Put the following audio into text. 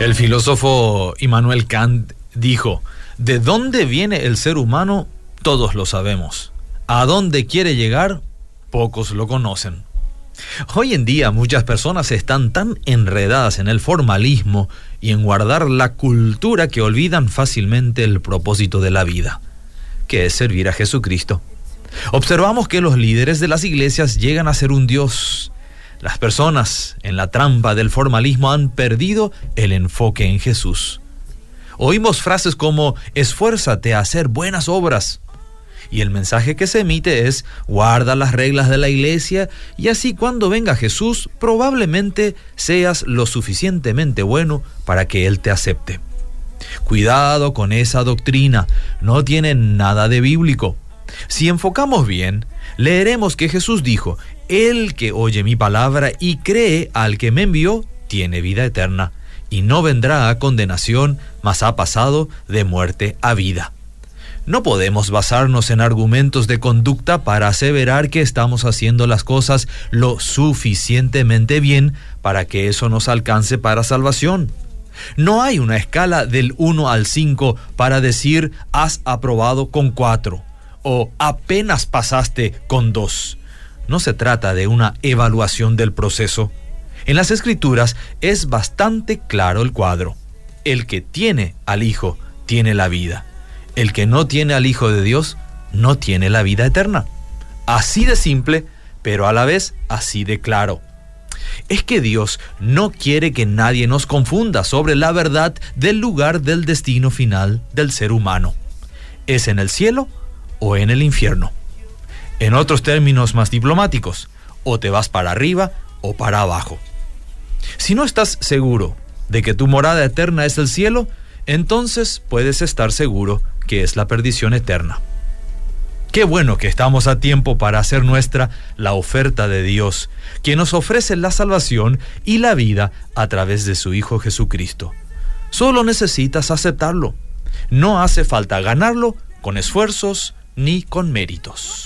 El filósofo Immanuel Kant dijo, ¿de dónde viene el ser humano? Todos lo sabemos. ¿A dónde quiere llegar? Pocos lo conocen. Hoy en día muchas personas están tan enredadas en el formalismo y en guardar la cultura que olvidan fácilmente el propósito de la vida, que es servir a Jesucristo. Observamos que los líderes de las iglesias llegan a ser un Dios las personas en la trampa del formalismo han perdido el enfoque en Jesús. Oímos frases como esfuérzate a hacer buenas obras. Y el mensaje que se emite es guarda las reglas de la iglesia y así cuando venga Jesús probablemente seas lo suficientemente bueno para que Él te acepte. Cuidado con esa doctrina, no tiene nada de bíblico. Si enfocamos bien, leeremos que Jesús dijo, El que oye mi palabra y cree al que me envió, tiene vida eterna, y no vendrá a condenación, mas ha pasado de muerte a vida. No podemos basarnos en argumentos de conducta para aseverar que estamos haciendo las cosas lo suficientemente bien para que eso nos alcance para salvación. No hay una escala del 1 al 5 para decir has aprobado con 4 o apenas pasaste con dos. No se trata de una evaluación del proceso. En las escrituras es bastante claro el cuadro. El que tiene al Hijo tiene la vida. El que no tiene al Hijo de Dios no tiene la vida eterna. Así de simple, pero a la vez así de claro. Es que Dios no quiere que nadie nos confunda sobre la verdad del lugar del destino final del ser humano. ¿Es en el cielo o en el infierno. En otros términos más diplomáticos, o te vas para arriba o para abajo. Si no estás seguro de que tu morada eterna es el cielo, entonces puedes estar seguro que es la perdición eterna. Qué bueno que estamos a tiempo para hacer nuestra la oferta de Dios, que nos ofrece la salvación y la vida a través de su Hijo Jesucristo. Solo necesitas aceptarlo. No hace falta ganarlo con esfuerzos, ni con méritos.